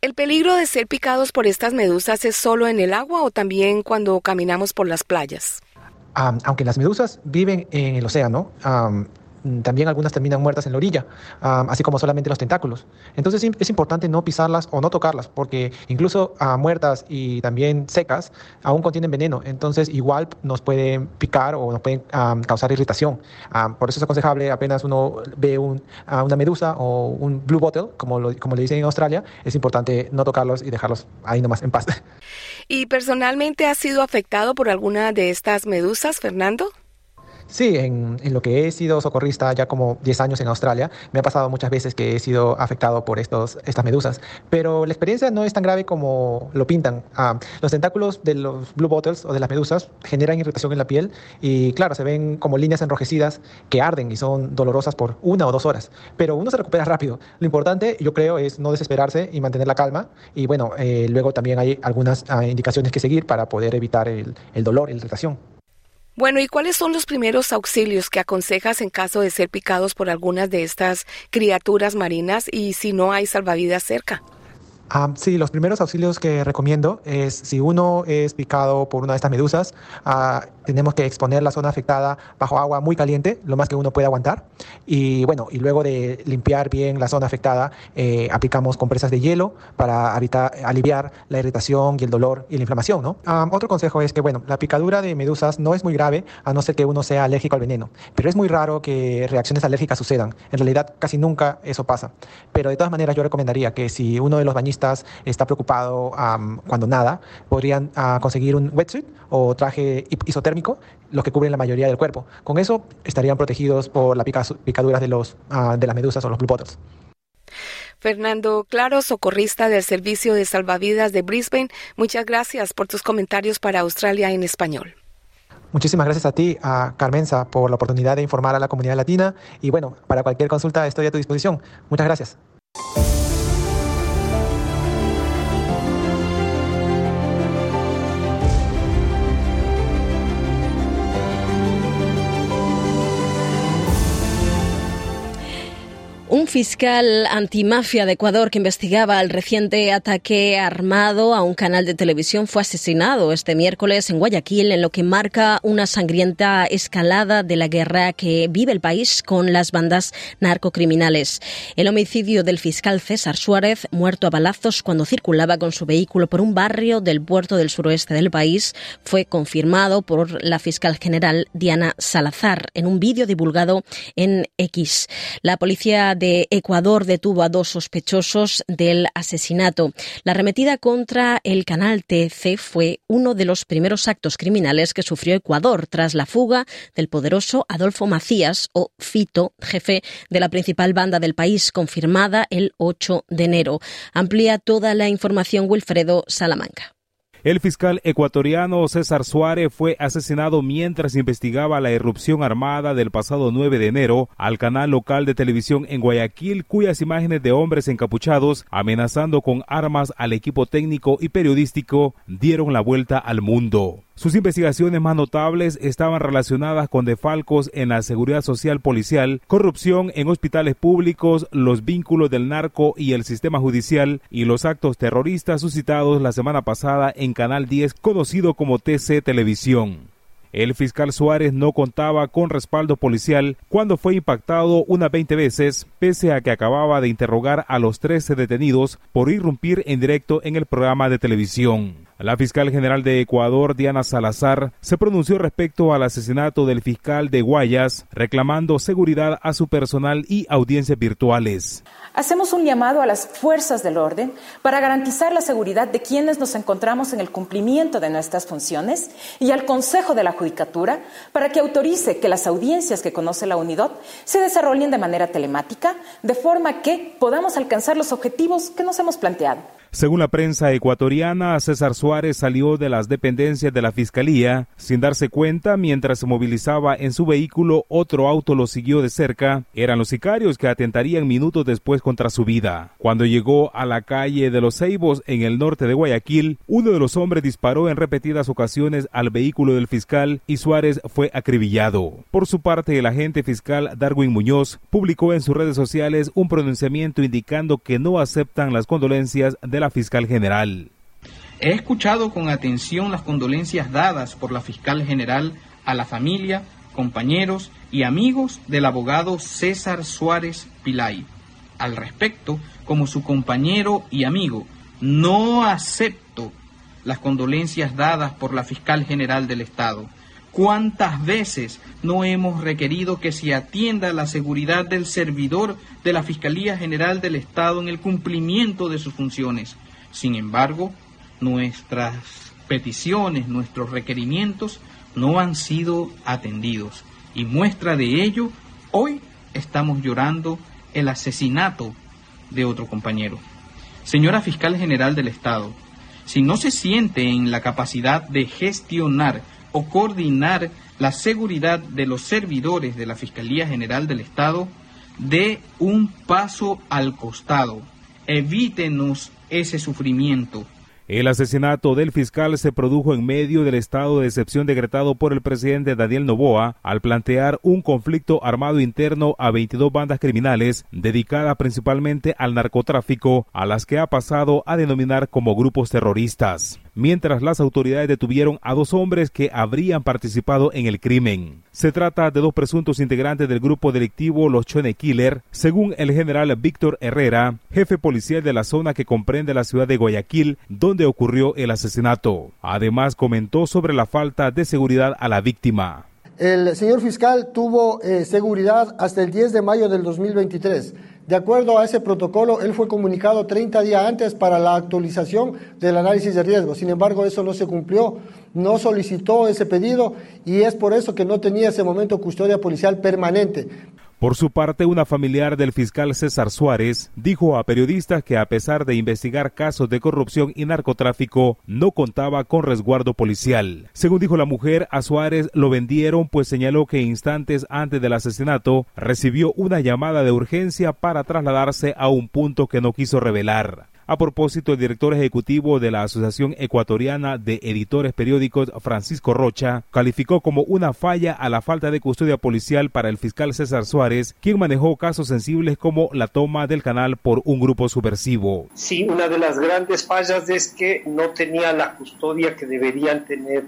¿El peligro de ser picados por estas medusas es solo en el agua o también cuando caminamos por las playas? aunque las medusas viven en el océano, también algunas terminan muertas en la orilla, así como solamente los tentáculos. Entonces es importante no pisarlas o no tocarlas, porque incluso ah, muertas y también secas aún contienen veneno, entonces igual nos pueden picar o nos pueden causar irritación. por eso es aconsejable apenas uno ve una medusa o un blue bottle, como, como le dicen en Australia, es importante no tocarlos y dejarlos ahí nomás en paz. ¿Y personalmente has sido afectado por alguna de estas medusas, Fernando? Sí, en, lo que he sido socorrista ya como 10 años en Australia, me ha pasado muchas veces que he sido afectado por estos, estas medusas, pero la experiencia no es tan grave como lo pintan. Ah, los tentáculos de los blue bottles o de las medusas generan irritación en la piel y claro, se ven como líneas enrojecidas que arden y son dolorosas por una o dos horas, pero uno se recupera rápido. Lo importante, yo creo, es no desesperarse y mantener la calma y bueno, eh, luego también hay algunas ah, indicaciones que seguir para poder evitar el, el dolor, la irritación. Bueno, ¿y cuáles son los primeros auxilios que aconsejas en caso de ser picados por algunas de estas criaturas marinas y si no hay salvavidas cerca? Ah, sí, los primeros auxilios que recomiendo es si uno es picado por una de estas medusas, ah, tenemos que exponer la zona afectada bajo agua muy caliente, lo más que uno pueda aguantar. Y bueno, y luego de limpiar bien la zona afectada, eh, aplicamos compresas de hielo para evitar, aliviar la irritación y el dolor y la inflamación. ¿no? Ah, otro consejo es que bueno, la picadura de medusas no es muy grave a no ser que uno sea alérgico al veneno, pero es muy raro que reacciones alérgicas sucedan. En realidad casi nunca eso pasa. Pero de todas maneras yo recomendaría que si uno de los bañistas está preocupado cuando nada, podrían ah, conseguir un wetsuit o traje isotérmico, los que cubren la mayoría del cuerpo. Con eso estarían protegidos por las picaduras de, los, ah, de las medusas o los blue bottles. Fernando Claro, socorrista del Servicio de Salvavidas de Brisbane, muchas gracias por tus comentarios para Australia en español. Muchísimas gracias a ti, a Carmenza, por la oportunidad de informar a la comunidad latina y bueno, para cualquier consulta estoy a tu disposición. Muchas gracias. Un fiscal antimafia de Ecuador que investigaba el reciente ataque armado a un canal de televisión fue asesinado este miércoles en Guayaquil en lo que marca una sangrienta escalada de la guerra que vive el país con las bandas narcocriminales. El homicidio del fiscal César Suárez, muerto a balazos cuando circulaba con su vehículo por un barrio del puerto del suroeste del país, fue confirmado por la fiscal general Diana Salazar en un vídeo divulgado en X. La policía de Ecuador detuvo a dos sospechosos del asesinato. La arremetida contra el canal TC fue uno de los primeros actos criminales que sufrió Ecuador tras la fuga del poderoso Adolfo Macías o Fito, jefe de la principal banda del país, confirmada el 8 de enero. Amplía toda la información Wilfredo Salamanca. El fiscal ecuatoriano César Suárez fue asesinado mientras investigaba la irrupción armada del pasado 9 de enero al canal local de televisión en Guayaquil, cuyas imágenes de hombres encapuchados amenazando con armas al equipo técnico y periodístico dieron la vuelta al mundo. Sus investigaciones más notables estaban relacionadas con defalcos en la seguridad social policial, corrupción en hospitales públicos, los vínculos del narco y el sistema judicial y los actos terroristas suscitados la semana pasada en Canal 10 conocido como TC Televisión. El fiscal Suárez no contaba con respaldo policial cuando fue impactado unas 20 veces, pese a que acababa de interrogar a los 13 detenidos por irrumpir en directo en el programa de televisión. La fiscal general de Ecuador, Diana Salazar, se pronunció respecto al asesinato del fiscal de Guayas, reclamando seguridad a su personal y audiencias virtuales. Hacemos un llamado a las fuerzas del orden para garantizar la seguridad de quienes nos encontramos en el cumplimiento de nuestras funciones y al Consejo de la Judicatura para que autorice que las audiencias que conoce la UNIDOT se desarrollen de manera telemática, de forma que podamos alcanzar los objetivos que nos hemos planteado. Según la prensa ecuatoriana, César Suárez salió de las dependencias de la Fiscalía sin darse cuenta mientras se movilizaba en su vehículo, otro auto lo siguió de cerca. Eran los sicarios que atentarían minutos después contra su vida. Cuando llegó a la calle de los Ceibos en el norte de Guayaquil, uno de los hombres disparó en repetidas ocasiones al vehículo del fiscal y Suárez fue acribillado. Por su parte, el agente fiscal Darwin Muñoz publicó en sus redes sociales un pronunciamiento indicando que no aceptan las condolencias de la fiscal general. He escuchado con atención las condolencias dadas por la fiscal general a la familia, compañeros y amigos del abogado César Suárez Pilay. Al respecto, como su compañero y amigo, no acepto las condolencias dadas por la fiscal general del Estado. ¿Cuántas veces no hemos requerido que se atienda la seguridad del servidor de la Fiscalía General del Estado en el cumplimiento de sus funciones? Sin embargo, nuestras peticiones, nuestros requerimientos no han sido atendidos. Y muestra de ello, hoy estamos llorando el asesinato de otro compañero. Señora Fiscal General del Estado, si no se siente en la capacidad de gestionar o coordinar la seguridad de los servidores de la Fiscalía General del Estado, dé un paso al costado. Evítenos ese sufrimiento. El asesinato del fiscal se produjo en medio del estado de excepción decretado por el presidente Daniel Novoa al plantear un conflicto armado interno a 22 bandas criminales dedicadas principalmente al narcotráfico, a las que ha pasado a denominar como grupos terroristas mientras las autoridades detuvieron a dos hombres que habrían participado en el crimen. Se trata de dos presuntos integrantes del grupo delictivo Los Chone Killer, según el general Víctor Herrera, jefe policial de la zona que comprende la ciudad de Guayaquil, donde ocurrió el asesinato. Además comentó sobre la falta de seguridad a la víctima. El señor fiscal tuvo eh, seguridad hasta el 10 de mayo del 2023 De acuerdo a ese protocolo, él fue comunicado 30 días antes para la actualización del análisis de riesgo. Sin embargo, eso no se cumplió, no solicitó ese pedido y es por eso que no tenía ese momento custodia policial permanente. Por su parte, una familiar del fiscal César Suárez dijo a periodistas que a pesar de investigar casos de corrupción y narcotráfico, no contaba con resguardo policial. Según dijo la mujer, a Suárez lo vendieron pues señaló que instantes antes del asesinato recibió una llamada de urgencia para trasladarse a un punto que no quiso revelar. A propósito, el director ejecutivo de la Asociación Ecuatoriana de Editores Periódicos, Francisco Rocha, calificó como una falla a la falta de custodia policial para el fiscal César Suárez, quien manejó casos sensibles como la toma del canal por un grupo subversivo. Sí, una de las grandes fallas es que no tenía la custodia que deberían tener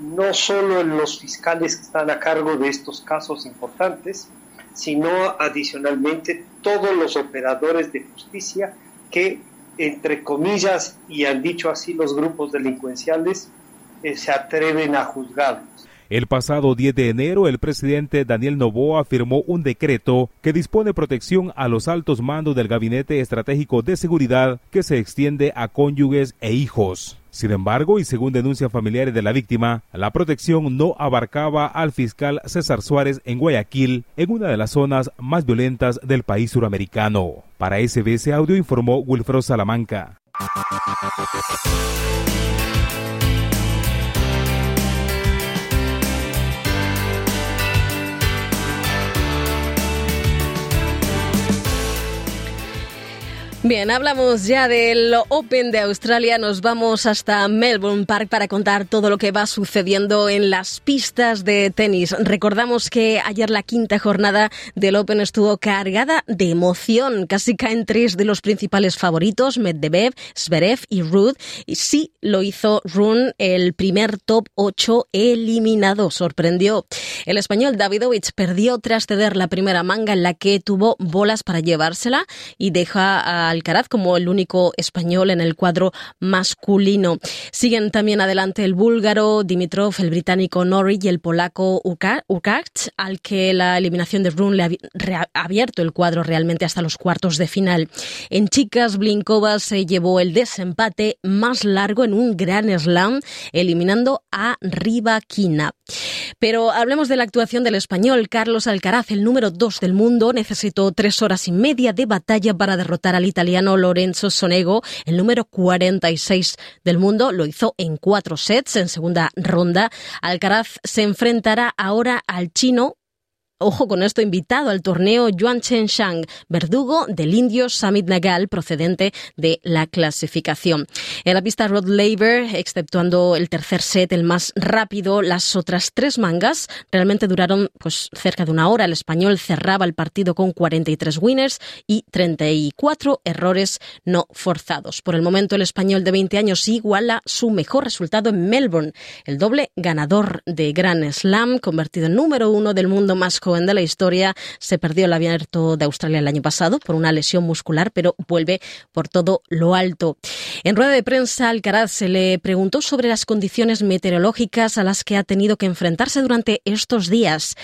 no solo los fiscales que están a cargo de estos casos importantes, sino adicionalmente todos los operadores de justicia que entre comillas, y han dicho así los grupos delincuenciales, eh, se atreven a juzgarlos. El pasado 10 de enero, el presidente Daniel Novoa firmó un decreto que dispone protección a los altos mandos del Gabinete Estratégico de Seguridad que se extiende a cónyuges e hijos. Sin embargo, y según denuncias familiares de la víctima, la protección no abarcaba al fiscal César Suárez en Guayaquil, en una de las zonas más violentas del país suramericano. Para SBS Audio informó Wilfredo Salamanca. Bien, hablamos ya del Open de Australia. Nos vamos hasta Melbourne Park para contar todo lo que va sucediendo en las pistas de tenis. Recordamos que ayer la quinta jornada del Open estuvo cargada de emoción. Casi caen tres de los principales favoritos, Medvedev, Zverev y Ruth. Y sí lo hizo Rune, el primer top 8 eliminado. Sorprendió. El español Davidovich perdió tras ceder la primera manga en la que tuvo bolas para llevársela y deja a Alcaraz como el único español en el cuadro masculino. Siguen también adelante el búlgaro Dimitrov, el británico Norrie y el polaco Urkacz, al que la eliminación de Rune le ha abierto el cuadro realmente hasta los cuartos de final. En chicas, Blinkova se llevó el desempate más largo en un gran slam, eliminando a Rybakina. Pero hablemos de la actuación del español. Carlos Alcaraz, el número dos del mundo, necesitó tres horas y media de batalla para derrotar al italiano Lorenzo Sonego, el número 46 del mundo. Lo hizo en cuatro sets en segunda ronda. Alcaraz se enfrentará ahora al chino Ojo con esto, invitado al torneo Yuan Chen Shang, verdugo del indio Samit Nagal, procedente de la clasificación. En la pista Rod Laver, exceptuando el tercer set, el más rápido, las otras tres mangas realmente duraron pues, cerca de una hora. El español cerraba el partido con 43 winners y 34 errores no forzados. Por el momento, el español de 20 años iguala su mejor resultado en Melbourne, el doble ganador de Grand Slam, convertido en número uno del mundo más de la historia se perdió el abierto de Australia el año pasado por una lesión muscular, pero vuelve por todo lo alto. En rueda de prensa, Alcaraz se le preguntó sobre las condiciones meteorológicas a las que ha tenido que enfrentarse durante estos días.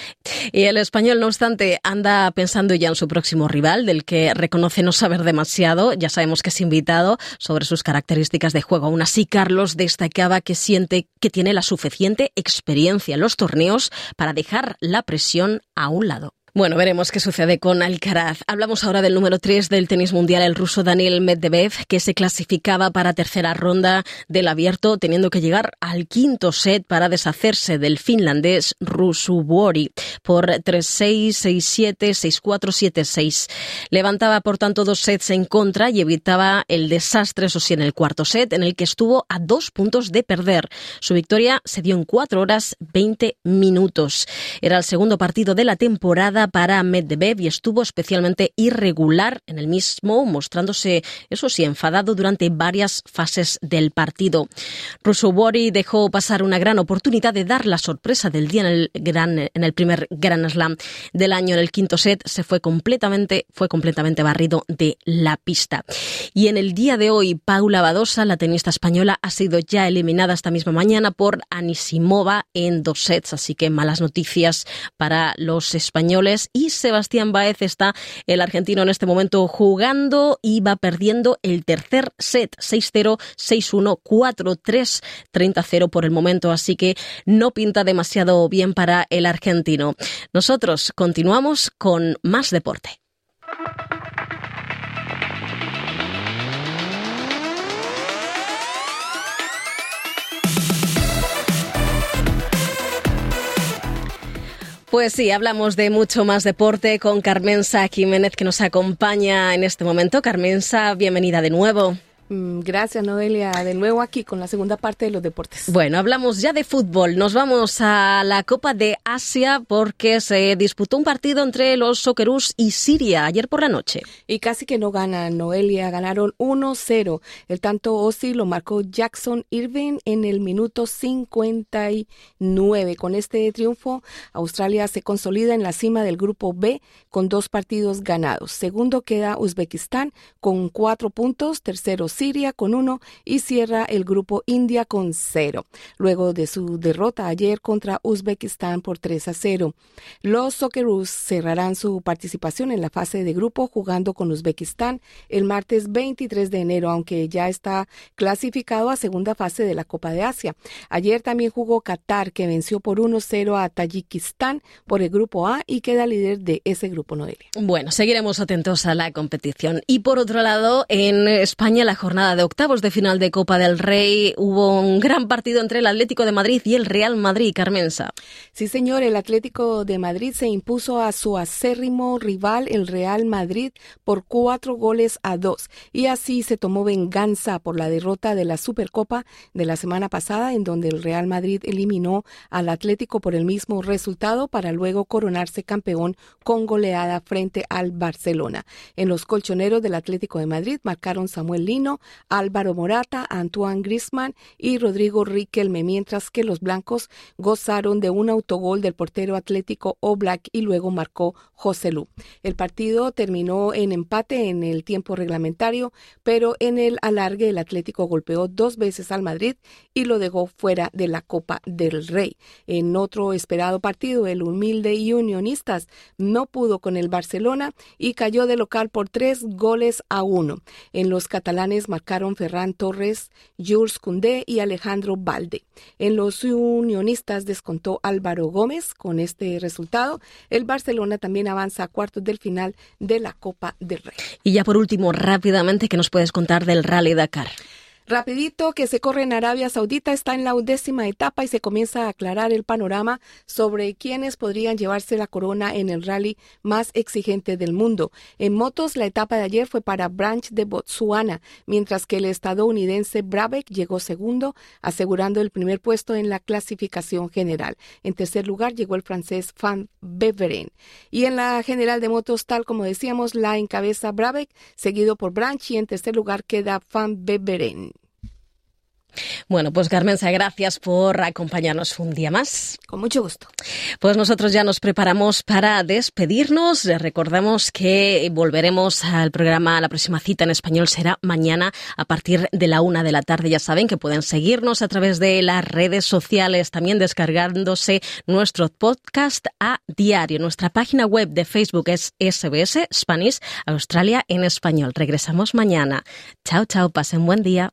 Y el español, no obstante, anda pensando ya en su próximo rival, del que reconoce no saber demasiado. Ya sabemos que es invitado sobre sus características de juego. Aún así, Carlos destacaba que siente que tiene la suficiente experiencia en los torneos para dejar la presión a un lado. Bueno, veremos qué sucede con Alcaraz. Hablamos ahora del número 3 del tenis mundial, el ruso Daniel Medvedev, que se clasificaba para tercera ronda del abierto, teniendo que llegar al quinto set para deshacerse del finlandés Rusuvuori por 3-6, 6-7, 6-4, 7-6. Levantaba, por tanto, dos sets en contra y evitaba el desastre, eso sí, en el cuarto set, en el que estuvo a dos puntos de perder. Su victoria se dio en 4 horas 20 minutos. Era el segundo partido de la temporada para Medvedev y estuvo especialmente irregular en el mismo, mostrándose, eso sí, enfadado durante varias fases del partido. Rusubori dejó pasar una gran oportunidad de dar la sorpresa del día en el, primer Grand Slam del año. En el quinto set se fue completamente, fue completamente barrido de la pista. Y en el día de hoy, Paula Badosa, la tenista española, ha sido ya eliminada esta misma mañana por Anisimova en dos sets. Así que malas noticias para los españoles 3 y Sebastián Baez está el argentino en este momento jugando y va perdiendo el tercer set 6-0, 6-1, 4-3, 30-0 por el momento, así que no pinta demasiado bien para el argentino. Nosotros continuamos con más deporte. Pues sí, hablamos de mucho más deporte con Carmensa Jiménez que nos acompaña en este momento. Carmensa, bienvenida de nuevo. Mm, gracias, Noelia. De nuevo aquí con la segunda parte de los deportes. Bueno, hablamos ya de fútbol. Nos vamos a la Copa de Asia porque se disputó un partido entre los Socceroos y Siria ayer por la noche. Y casi que no ganan, Noelia. Ganaron 1-0. El tanto Osi lo marcó Jackson Irving en el minuto 59. Con este triunfo, Australia se consolida en la cima del grupo B con dos partidos ganados. Segundo queda Uzbekistán con cuatro puntos. Tercero Siria con uno y cierra el grupo India con cero, luego de su derrota ayer contra Uzbekistán por 3 a 0. Los Socceroos cerrarán su participación en la fase de grupo jugando con Uzbekistán el martes 23 de enero, aunque ya está clasificado a segunda fase de la Copa de Asia. Ayer también jugó Qatar, que venció por 1-0 a Tayikistán por el grupo A y queda líder de ese grupo, Noelia. Bueno, seguiremos atentos a la competición. Y por otro lado, en España la jornada de octavos de final de Copa del Rey hubo un gran partido entre el Atlético de Madrid y el Real Madrid, Carmensa. Sí, señor, el Atlético de Madrid se impuso a su acérrimo rival, el Real Madrid, por cuatro goles a dos. Y así se tomó venganza por la derrota de la Supercopa de la semana pasada, en donde el Real Madrid eliminó al Atlético por el mismo resultado para luego coronarse campeón con goleada frente al Barcelona. En los colchoneros del Atlético de Madrid marcaron Samuel Lino, Álvaro Morata, Antoine Grisman y Rodrigo Riquelme, mientras que los blancos gozaron de un autogol del portero atlético Oblak y luego marcó José Lu. El partido terminó en empate en el tiempo reglamentario, pero en el alargue el Atlético golpeó dos veces al Madrid y lo dejó fuera de la Copa del Rey. En otro esperado partido, el humilde unionistas no pudo con el Barcelona y cayó de local por tres goles a uno. En los catalanes marcaron Ferran Torres, Jules Cundé y Alejandro Balde. En los unionistas descontó Álvaro Gómez. Con este resultado, el Barcelona también avanza a cuartos del final de la Copa del Rey. Y ya por último, rápidamente, ¿qué nos puedes contar del Rally Dakar? Rapidito que se corre en Arabia Saudita está en la undécima etapa y se comienza a aclarar el panorama sobre quiénes podrían llevarse la corona en el rally más exigente del mundo. En motos, la etapa de ayer fue para Branch de Botsuana, mientras que el estadounidense Brabeck llegó segundo, asegurando el primer puesto en la clasificación general. En tercer lugar llegó el francés Van Beveren. Y en la general de motos, tal como decíamos, la encabeza Brabeck, seguido por Branch y en tercer lugar queda Van Beveren. Bueno, pues Carmenza, gracias por acompañarnos un día más. Con mucho gusto. Pues nosotros ya nos preparamos para despedirnos. Les recordamos que volveremos al programa, la próxima cita en español será mañana a partir de la una de la tarde. Ya saben que pueden seguirnos a través de las redes sociales, también descargándose nuestro podcast a diario. Nuestra página web de Facebook es SBS Spanish Australia en español. Regresamos mañana. Chao, chao, pasen buen día.